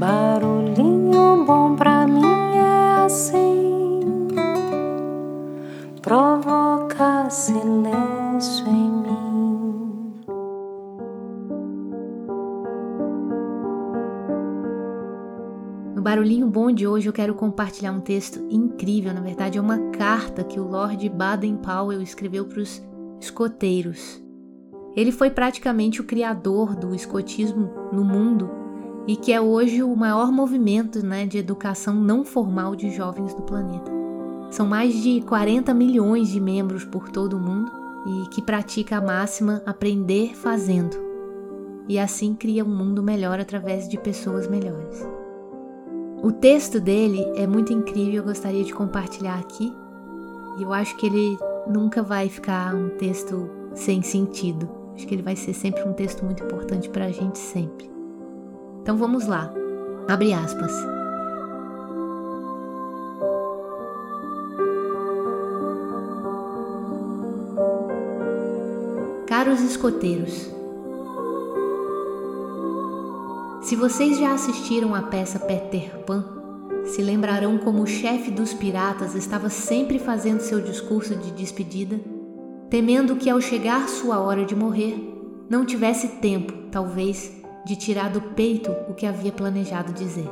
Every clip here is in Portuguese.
Barulhinho bom pra mim é assim, provoca silêncio em mim. No Barulhinho Bom de hoje eu quero compartilhar um texto incrível, na verdade é uma carta que o Lord Baden-Powell escreveu para os escoteiros. Ele foi praticamente o criador do escotismo no mundo e que é hoje o maior movimento né, de educação não formal de jovens do planeta. São mais de 40 milhões de membros por todo o mundo e que pratica a máxima aprender fazendo. E assim cria um mundo melhor através de pessoas melhores. O texto dele é muito incrível, eu gostaria de compartilhar aqui. E eu acho que ele nunca vai ficar um texto sem sentido. Acho que ele vai ser sempre um texto muito importante para a gente sempre. Então vamos lá. Abre aspas. Caros escoteiros, se vocês já assistiram à peça Peter Pan, se lembrarão como o chefe dos piratas estava sempre fazendo seu discurso de despedida temendo que ao chegar sua hora de morrer, não tivesse tempo, talvez, de tirar do peito o que havia planejado dizer.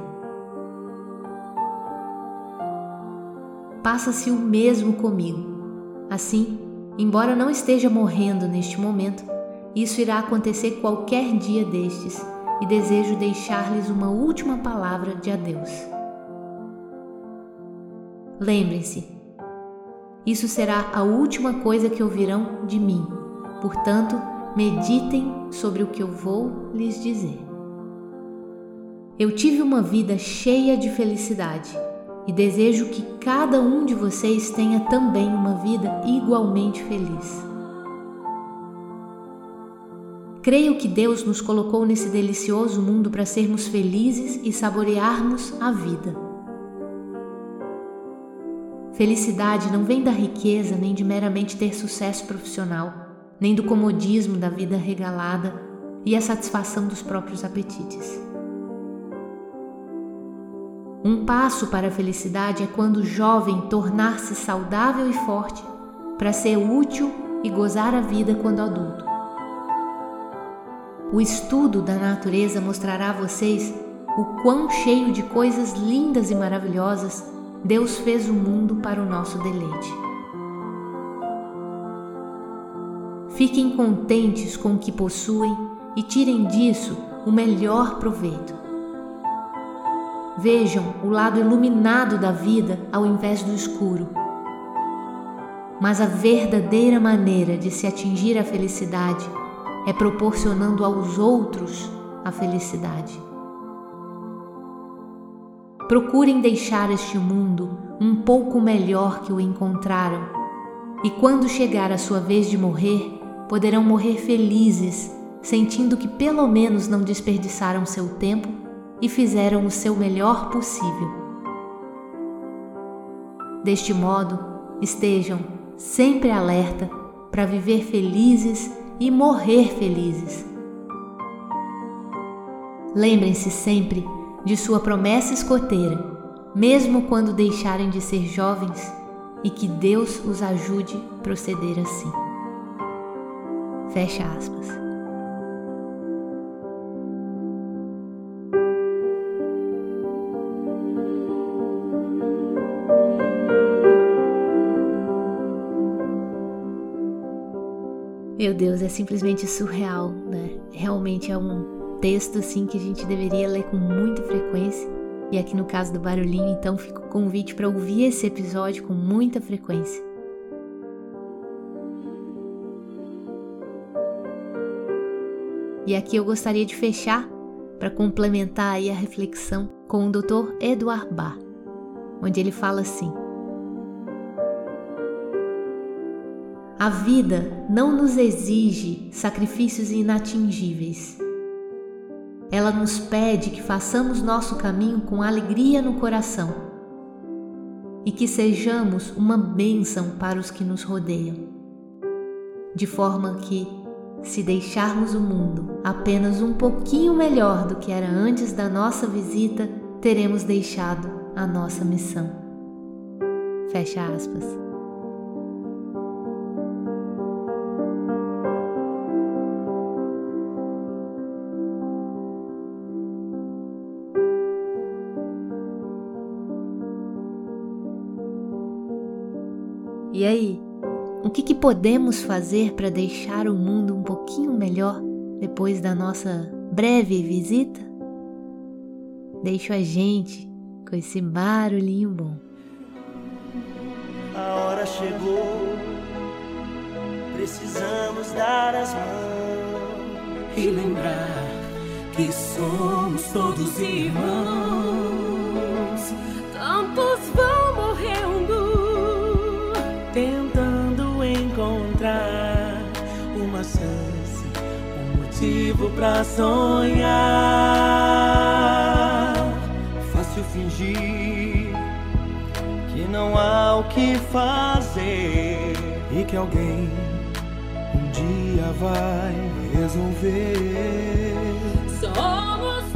Passa-se o mesmo comigo. Assim, embora não esteja morrendo neste momento, isso irá acontecer qualquer dia destes e desejo deixar-lhes uma última palavra de adeus. Lembrem-se, isso será a última coisa que ouvirão de mim. Portanto, meditem sobre o que eu vou lhes dizer. Eu tive uma vida cheia de felicidade e desejo que cada um de vocês tenha também uma vida igualmente feliz. Creio que Deus nos colocou nesse delicioso mundo para sermos felizes e saborearmos a vida. Felicidade não vem da riqueza nem de meramente ter sucesso profissional, nem do comodismo da vida regalada e a satisfação dos próprios apetites. Um passo para a felicidade é quando o jovem tornar-se saudável e forte para ser útil e gozar a vida quando adulto. O estudo da natureza mostrará a vocês o quão cheio de coisas lindas e maravilhosas Deus fez o mundo para o nosso deleite. Fiquem contentes com o que possuem e tirem disso o melhor proveito. Vejam o lado iluminado da vida ao invés do escuro. Mas a verdadeira maneira de se atingir a felicidade é proporcionando aos outros a felicidade. Procurem deixar este mundo um pouco melhor que o encontraram, e quando chegar a sua vez de morrer, poderão morrer felizes, sentindo que pelo menos não desperdiçaram seu tempo e fizeram o seu melhor possível. Deste modo, estejam sempre alerta para viver felizes e morrer felizes. Lembrem-se sempre de sua promessa escoteira, mesmo quando deixarem de ser jovens, e que Deus os ajude a proceder assim. Fecha aspas. Meu Deus, é simplesmente surreal, né? Realmente é um texto assim que a gente deveria ler com muita frequência. E aqui no caso do barulhinho, então fica o convite para ouvir esse episódio com muita frequência. E aqui eu gostaria de fechar para complementar aí a reflexão com o Dr. Edward Bach, onde ele fala assim: A vida não nos exige sacrifícios inatingíveis ela nos pede que façamos nosso caminho com alegria no coração e que sejamos uma bênção para os que nos rodeiam, de forma que, se deixarmos o mundo apenas um pouquinho melhor do que era antes da nossa visita, teremos deixado a nossa missão. Fecha aspas. E aí, o que, que podemos fazer para deixar o mundo um pouquinho melhor depois da nossa breve visita? Deixo a gente com esse barulhinho bom. A hora chegou, precisamos dar as mãos e lembrar que somos todos irmãos. Motivo pra sonhar. Fácil fingir que não há o que fazer e que alguém um dia vai resolver. somos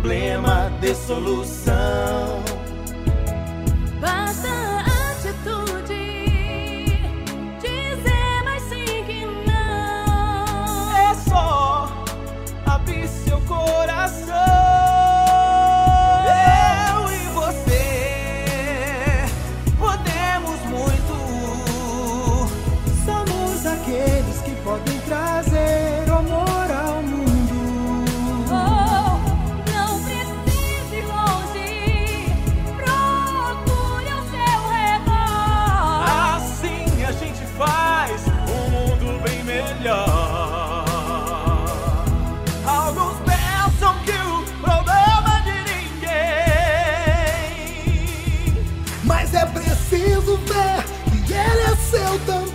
problema de solução. Mas é preciso ver que ele é seu também.